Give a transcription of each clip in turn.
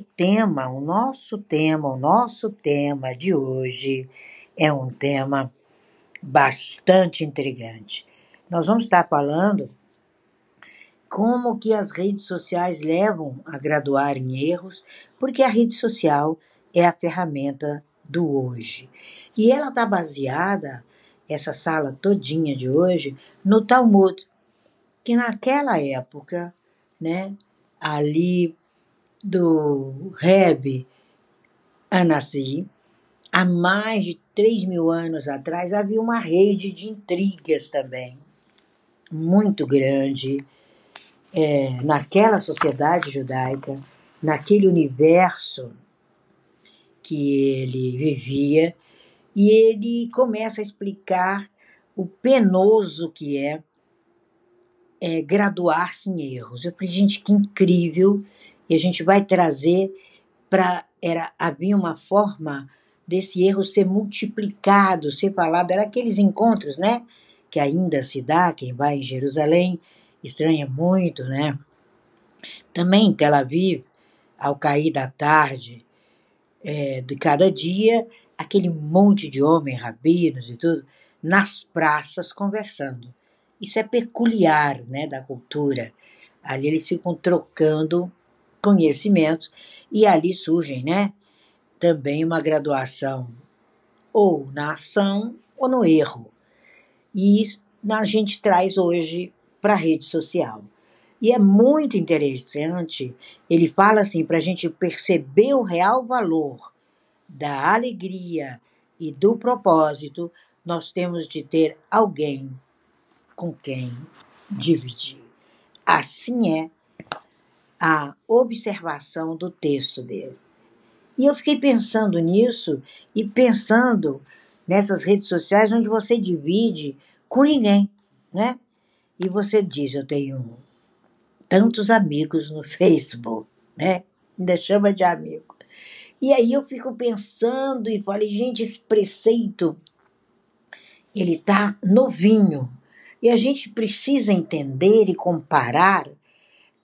tema, o nosso tema, o nosso tema de hoje é um tema bastante intrigante. Nós vamos estar falando como que as redes sociais levam a graduar em erros, porque a rede social é a ferramenta do hoje. E ela está baseada, essa sala todinha de hoje, no Talmud, que naquela época, né, ali do Reb Anassi, há mais de 3 mil anos atrás, havia uma rede de intrigas também, muito grande, é, naquela sociedade judaica, naquele universo que ele vivia, e ele começa a explicar o penoso que é, é graduar-se em erros. Eu falei, gente, que incrível! E a gente vai trazer para. Era, havia uma forma desse erro ser multiplicado, ser falado. Era aqueles encontros, né? Que ainda se dá, quem vai em Jerusalém estranha muito, né? Também em Tel Aviv, ao cair da tarde é, de cada dia, aquele monte de homens, rabinos e tudo, nas praças conversando. Isso é peculiar né, da cultura. Ali eles ficam trocando conhecimentos e ali surgem né, também uma graduação ou na ação ou no erro. E a gente traz hoje para a rede social. E é muito interessante, ele fala assim, para a gente perceber o real valor da alegria e do propósito, nós temos de ter alguém com quem dividir. Assim é a observação do texto dele. E eu fiquei pensando nisso e pensando nessas redes sociais onde você divide com ninguém, né? E você diz, eu tenho tantos amigos no Facebook, né? Ainda chama de amigo. E aí eu fico pensando e falei, gente, esse preceito, ele tá novinho. E a gente precisa entender e comparar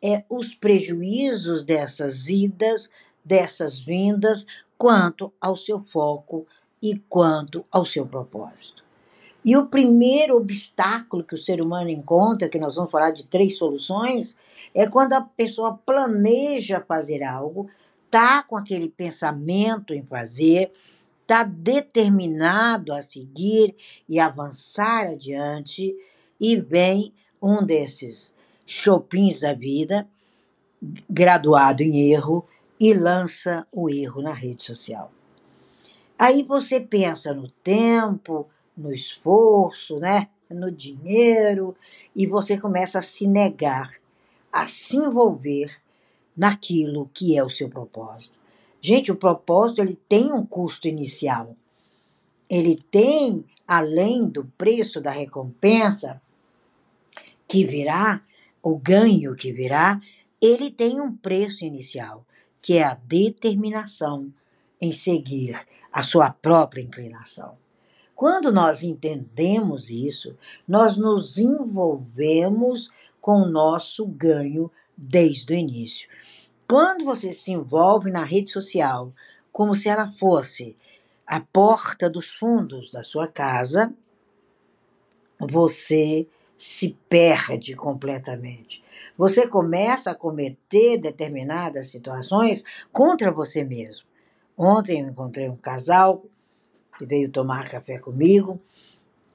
é, os prejuízos dessas idas, dessas vindas, quanto ao seu foco e quanto ao seu propósito. E o primeiro obstáculo que o ser humano encontra, que nós vamos falar de três soluções, é quando a pessoa planeja fazer algo, tá com aquele pensamento em fazer, tá determinado a seguir e avançar adiante, e vem um desses chopins da vida, graduado em erro, e lança o erro na rede social. Aí você pensa no tempo, no esforço, né? no dinheiro, e você começa a se negar, a se envolver naquilo que é o seu propósito. Gente, o propósito ele tem um custo inicial. Ele tem, além do preço da recompensa que virá, o ganho que virá, ele tem um preço inicial, que é a determinação em seguir a sua própria inclinação. Quando nós entendemos isso, nós nos envolvemos com o nosso ganho desde o início. Quando você se envolve na rede social como se ela fosse a porta dos fundos da sua casa, você se perde completamente. Você começa a cometer determinadas situações contra você mesmo. Ontem eu encontrei um casal que veio tomar café comigo.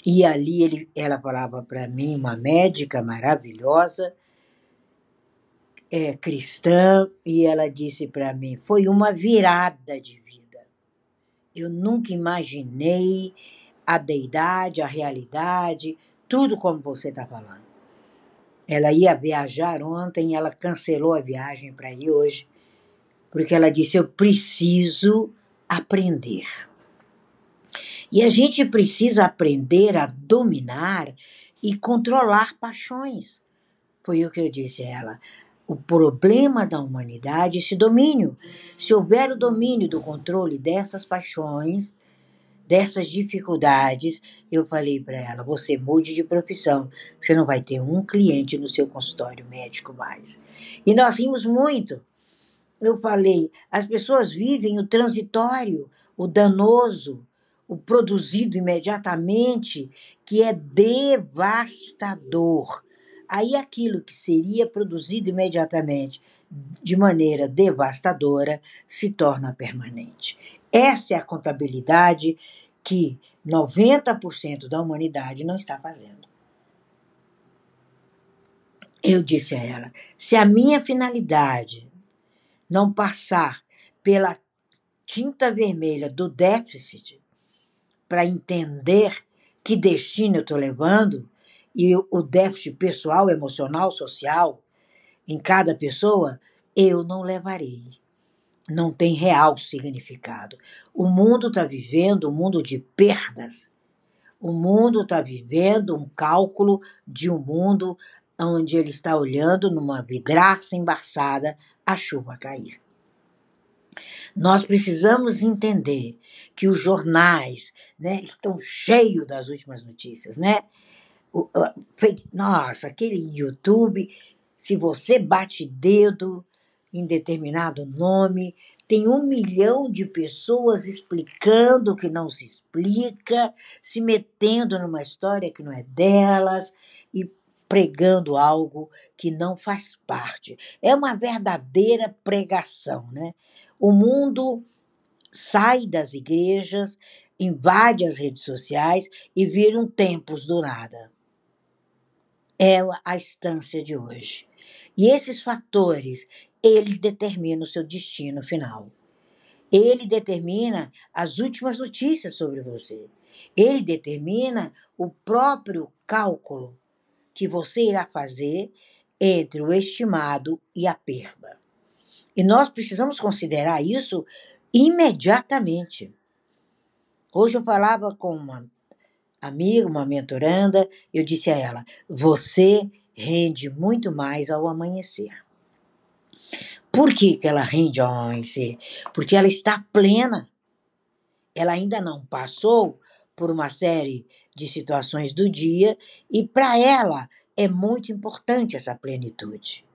E ali ele, ela falava para mim, uma médica maravilhosa, é, cristã, e ela disse para mim: foi uma virada de vida. Eu nunca imaginei a deidade, a realidade, tudo como você está falando. Ela ia viajar ontem, ela cancelou a viagem para ir hoje, porque ela disse: eu preciso aprender. E a gente precisa aprender a dominar e controlar paixões. Foi o que eu disse a ela. O problema da humanidade é esse domínio. Se houver o domínio do controle dessas paixões, dessas dificuldades, eu falei para ela: você mude de profissão, você não vai ter um cliente no seu consultório médico mais. E nós rimos muito. eu falei, as pessoas vivem o transitório, o danoso, o produzido imediatamente, que é devastador. Aí aquilo que seria produzido imediatamente de maneira devastadora se torna permanente. Essa é a contabilidade que 90% da humanidade não está fazendo. Eu disse a ela: se a minha finalidade não passar pela tinta vermelha do déficit para entender que destino eu estou levando e o déficit pessoal, emocional, social em cada pessoa, eu não levarei. Não tem real significado. O mundo está vivendo um mundo de perdas. O mundo está vivendo um cálculo de um mundo onde ele está olhando numa vidraça embaçada a chuva cair. Nós precisamos entender que os jornais né, estão cheios das últimas notícias, né? Nossa, aquele YouTube, se você bate dedo em determinado nome, tem um milhão de pessoas explicando o que não se explica, se metendo numa história que não é delas e pregando algo que não faz parte. É uma verdadeira pregação, né? O mundo sai das igrejas, invade as redes sociais e viram tempos do nada. É a instância de hoje. E esses fatores, eles determinam o seu destino final. Ele determina as últimas notícias sobre você. Ele determina o próprio cálculo que você irá fazer entre o estimado e a perda. E nós precisamos considerar isso imediatamente. Hoje eu falava com uma amiga, uma mentoranda, eu disse a ela: você rende muito mais ao amanhecer. Por que, que ela rende ao amanhecer? Porque ela está plena. Ela ainda não passou por uma série de situações do dia e para ela é muito importante essa plenitude.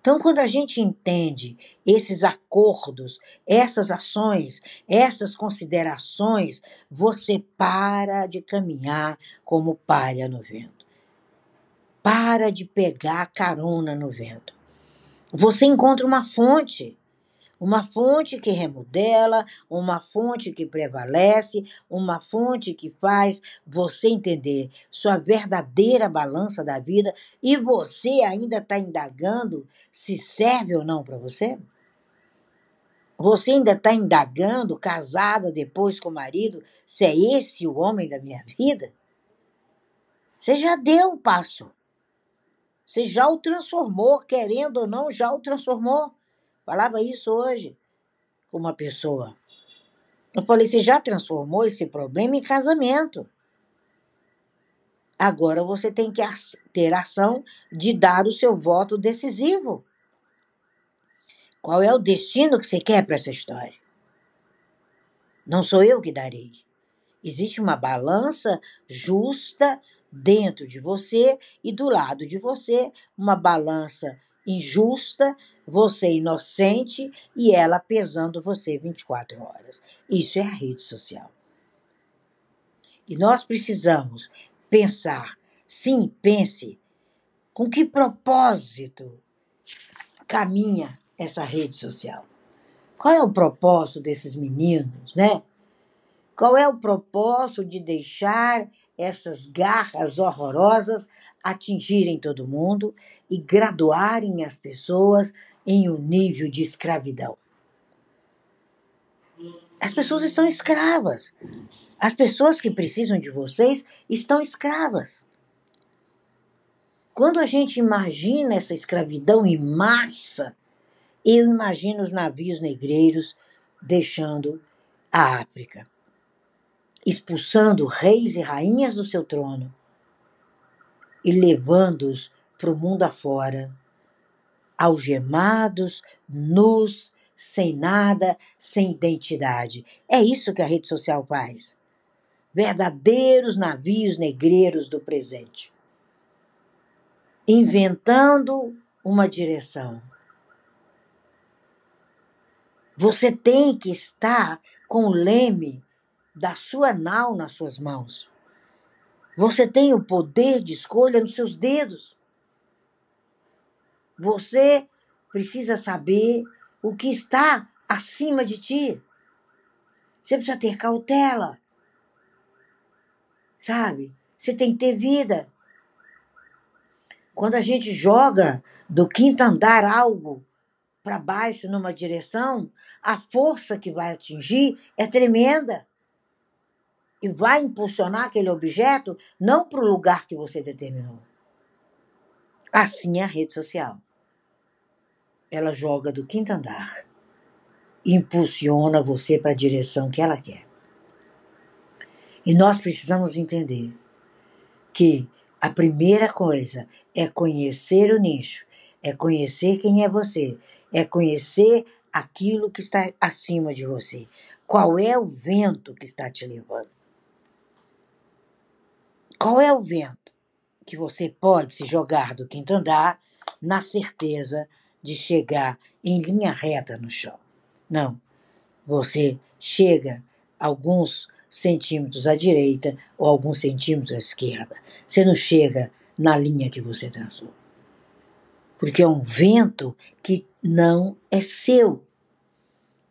Então, quando a gente entende esses acordos, essas ações, essas considerações, você para de caminhar como palha no vento. Para de pegar carona no vento. Você encontra uma fonte uma fonte que remodela, uma fonte que prevalece, uma fonte que faz você entender sua verdadeira balança da vida e você ainda está indagando se serve ou não para você? Você ainda está indagando, casada depois com o marido, se é esse o homem da minha vida? Você já deu o passo. Você já o transformou, querendo ou não, já o transformou. Falava isso hoje com uma pessoa. Eu falei: você já transformou esse problema em casamento. Agora você tem que ter ação de dar o seu voto decisivo. Qual é o destino que você quer para essa história? Não sou eu que darei. Existe uma balança justa dentro de você e do lado de você, uma balança injusta, você inocente e ela pesando você 24 horas. Isso é a rede social. E nós precisamos pensar, sim, pense, com que propósito caminha essa rede social? Qual é o propósito desses meninos, né? Qual é o propósito de deixar essas garras horrorosas atingirem todo mundo e graduarem as pessoas em um nível de escravidão. As pessoas estão escravas. As pessoas que precisam de vocês estão escravas. Quando a gente imagina essa escravidão em massa, eu imagino os navios negreiros deixando a África, expulsando reis e rainhas do seu trono e levando-os para o mundo afora, algemados, nus, sem nada, sem identidade. É isso que a rede social faz. Verdadeiros navios negreiros do presente. Inventando uma direção. Você tem que estar com o leme da sua nau nas suas mãos. Você tem o poder de escolha nos seus dedos. Você precisa saber o que está acima de ti. Você precisa ter cautela. Sabe? Você tem que ter vida. Quando a gente joga do quinto andar algo para baixo numa direção, a força que vai atingir é tremenda. E vai impulsionar aquele objeto não para o lugar que você determinou. Assim é a rede social. Ela joga do quinto andar, impulsiona você para a direção que ela quer. E nós precisamos entender que a primeira coisa é conhecer o nicho, é conhecer quem é você, é conhecer aquilo que está acima de você. Qual é o vento que está te levando? Qual é o vento que você pode se jogar do quinto andar na certeza de chegar em linha reta no chão? Não. Você chega alguns centímetros à direita ou alguns centímetros à esquerda. Você não chega na linha que você traçou. Porque é um vento que não é seu.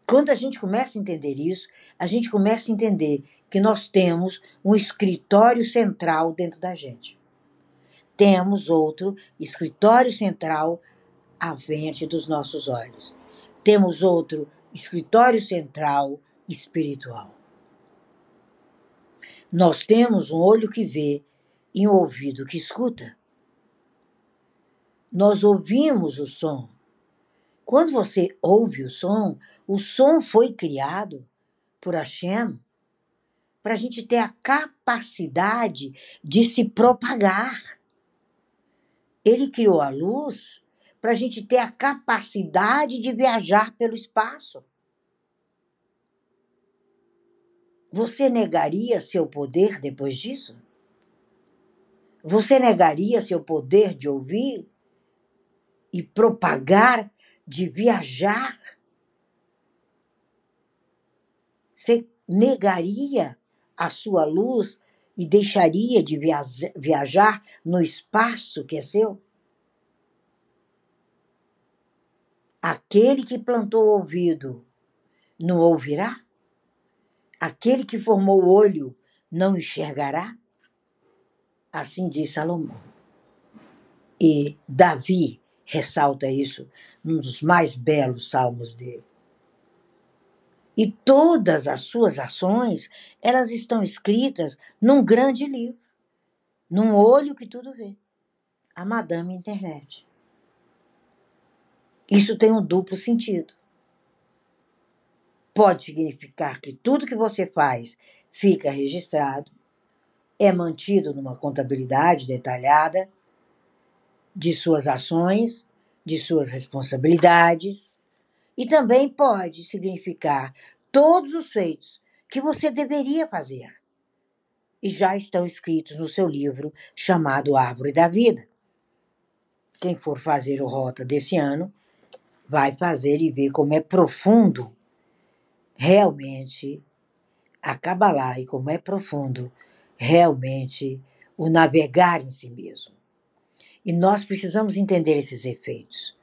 Quando a gente começa a entender isso, a gente começa a entender que nós temos um escritório central dentro da gente. Temos outro escritório central à frente dos nossos olhos. Temos outro escritório central espiritual. Nós temos um olho que vê e um ouvido que escuta. Nós ouvimos o som. Quando você ouve o som, o som foi criado por Hashem para a gente ter a capacidade de se propagar. Ele criou a luz para a gente ter a capacidade de viajar pelo espaço. Você negaria seu poder depois disso? Você negaria seu poder de ouvir e propagar, de viajar? Você negaria a sua luz e deixaria de viajar no espaço que é seu? Aquele que plantou o ouvido não ouvirá? Aquele que formou o olho não enxergará? Assim diz Salomão. E Davi ressalta isso num dos mais belos salmos dele. E todas as suas ações, elas estão escritas num grande livro, num olho que tudo vê, a Madame Internet. Isso tem um duplo sentido pode significar que tudo que você faz fica registrado, é mantido numa contabilidade detalhada de suas ações, de suas responsabilidades, e também pode significar todos os feitos que você deveria fazer e já estão escritos no seu livro chamado Árvore da Vida. Quem for fazer o Rota desse ano vai fazer e ver como é profundo realmente a Kabbalah e como é profundo realmente o navegar em si mesmo. E nós precisamos entender esses efeitos.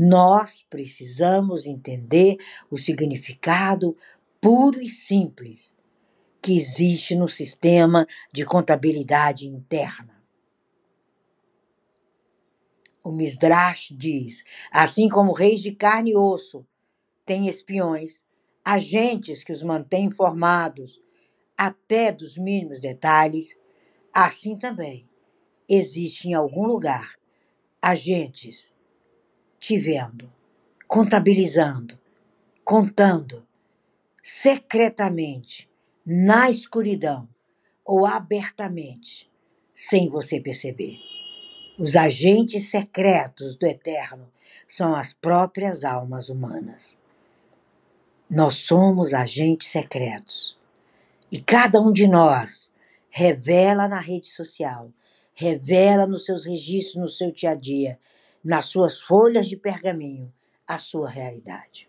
Nós precisamos entender o significado puro e simples que existe no sistema de contabilidade interna. O Misdrash diz: assim como reis de carne e osso têm espiões, agentes que os mantêm informados até dos mínimos detalhes, assim também existe em algum lugar agentes te vendo, contabilizando, contando secretamente, na escuridão ou abertamente, sem você perceber. Os agentes secretos do Eterno são as próprias almas humanas. Nós somos agentes secretos. E cada um de nós revela na rede social, revela nos seus registros, no seu dia a dia, nas suas folhas de pergaminho, a sua realidade.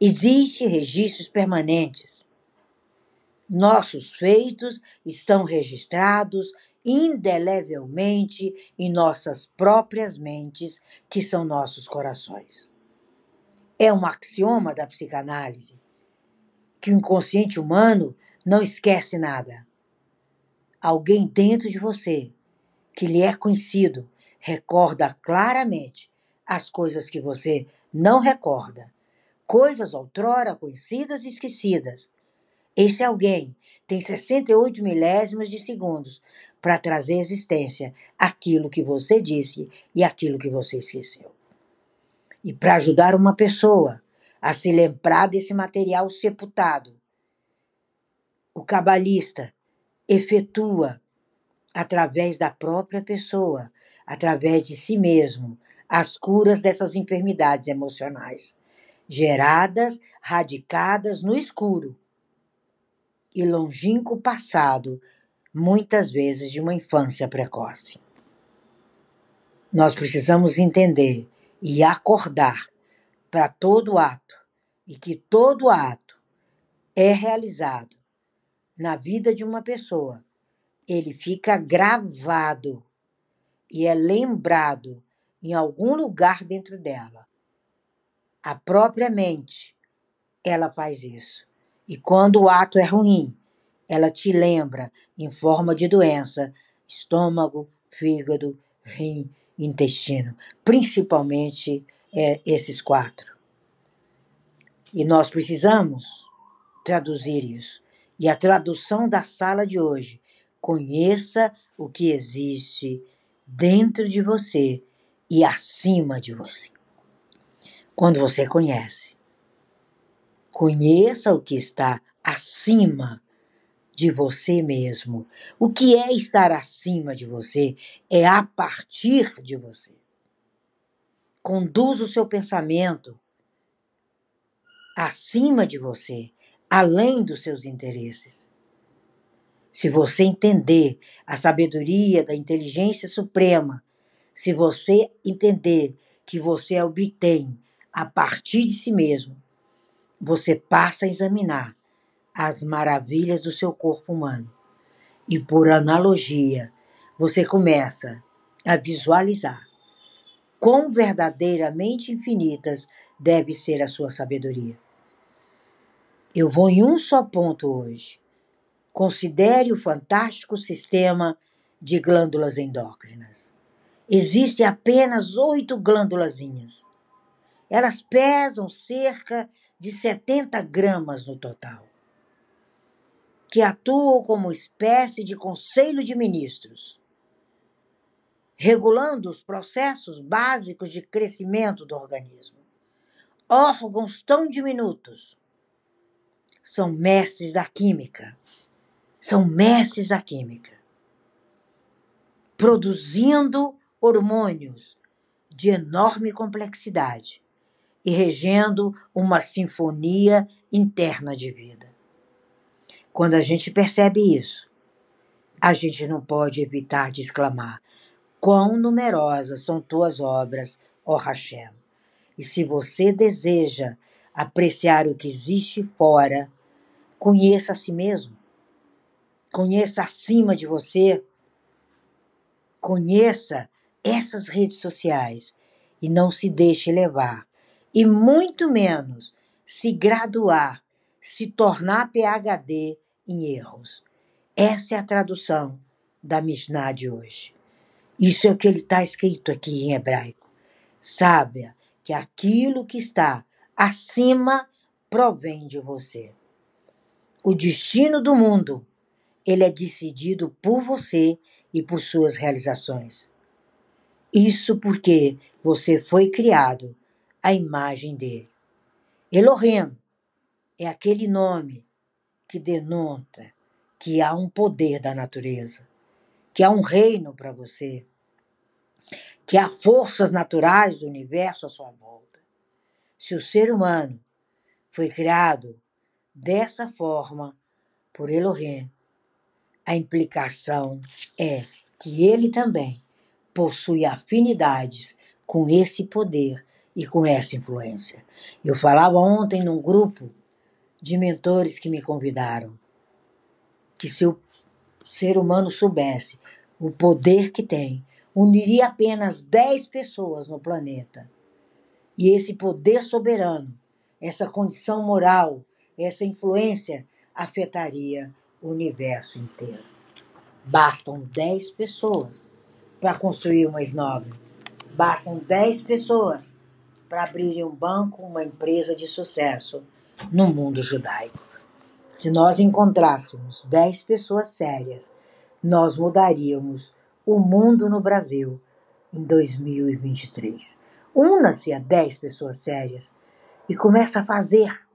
Existem registros permanentes. Nossos feitos estão registrados indelevelmente em nossas próprias mentes, que são nossos corações. É um axioma da psicanálise que o inconsciente humano não esquece nada. Alguém dentro de você, que lhe é conhecido, recorda claramente as coisas que você não recorda, coisas outrora conhecidas e esquecidas. Esse alguém tem 68 milésimos de segundos para trazer à existência aquilo que você disse e aquilo que você esqueceu. E para ajudar uma pessoa a se lembrar desse material sepultado, o cabalista efetua através da própria pessoa, através de si mesmo, as curas dessas enfermidades emocionais, geradas, radicadas no escuro e longínquo passado, muitas vezes de uma infância precoce. Nós precisamos entender e acordar para todo ato e que todo ato é realizado na vida de uma pessoa, ele fica gravado e é lembrado em algum lugar dentro dela. A própria mente, ela faz isso. E quando o ato é ruim, ela te lembra em forma de doença, estômago, fígado, rim, intestino, principalmente é, esses quatro. E nós precisamos traduzir isso. E a tradução da sala de hoje: conheça o que existe dentro de você e acima de você. Quando você conhece, conheça o que está acima de você mesmo. O que é estar acima de você é a partir de você. Conduza o seu pensamento acima de você, além dos seus interesses. Se você entender a sabedoria da inteligência suprema se você entender que você obtém a partir de si mesmo, você passa a examinar as maravilhas do seu corpo humano. E por analogia, você começa a visualizar quão verdadeiramente infinitas deve ser a sua sabedoria. Eu vou em um só ponto hoje. Considere o fantástico sistema de glândulas endócrinas. Existem apenas oito glândulazinhas. Elas pesam cerca de 70 gramas no total, que atuam como espécie de conselho de ministros, regulando os processos básicos de crescimento do organismo. Órgãos tão diminutos são mestres da química. São mestres da química. Produzindo hormônios de enorme complexidade e regendo uma sinfonia interna de vida. Quando a gente percebe isso, a gente não pode evitar de exclamar: Quão numerosas são tuas obras, ó Hashem! E se você deseja apreciar o que existe fora, conheça a si mesmo. Conheça acima de você. Conheça essas redes sociais e não se deixe levar, e muito menos se graduar, se tornar PhD em erros. Essa é a tradução da Mishnah de hoje. Isso é o que ele está escrito aqui em hebraico. Sábia que aquilo que está acima provém de você. O destino do mundo, ele é decidido por você e por suas realizações. Isso porque você foi criado à imagem dele. Elohim é aquele nome que denota que há um poder da natureza, que há um reino para você, que há forças naturais do universo à sua volta. Se o ser humano foi criado dessa forma por Elohim, a implicação é que ele também possui afinidades com esse poder e com essa influência. Eu falava ontem num grupo de mentores que me convidaram que se o ser humano soubesse o poder que tem, uniria apenas 10 pessoas no planeta. E esse poder soberano, essa condição moral, essa influência afetaria universo inteiro. Bastam 10 pessoas para construir uma esnoga. Bastam 10 pessoas para abrirem um banco, uma empresa de sucesso no mundo judaico. Se nós encontrássemos 10 pessoas sérias, nós mudaríamos o mundo no Brasil em 2023. Una-se a 10 pessoas sérias e começa a fazer,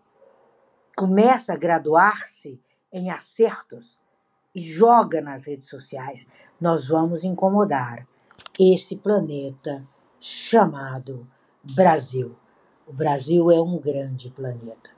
começa a graduar-se em acertos e joga nas redes sociais. Nós vamos incomodar esse planeta chamado Brasil. O Brasil é um grande planeta.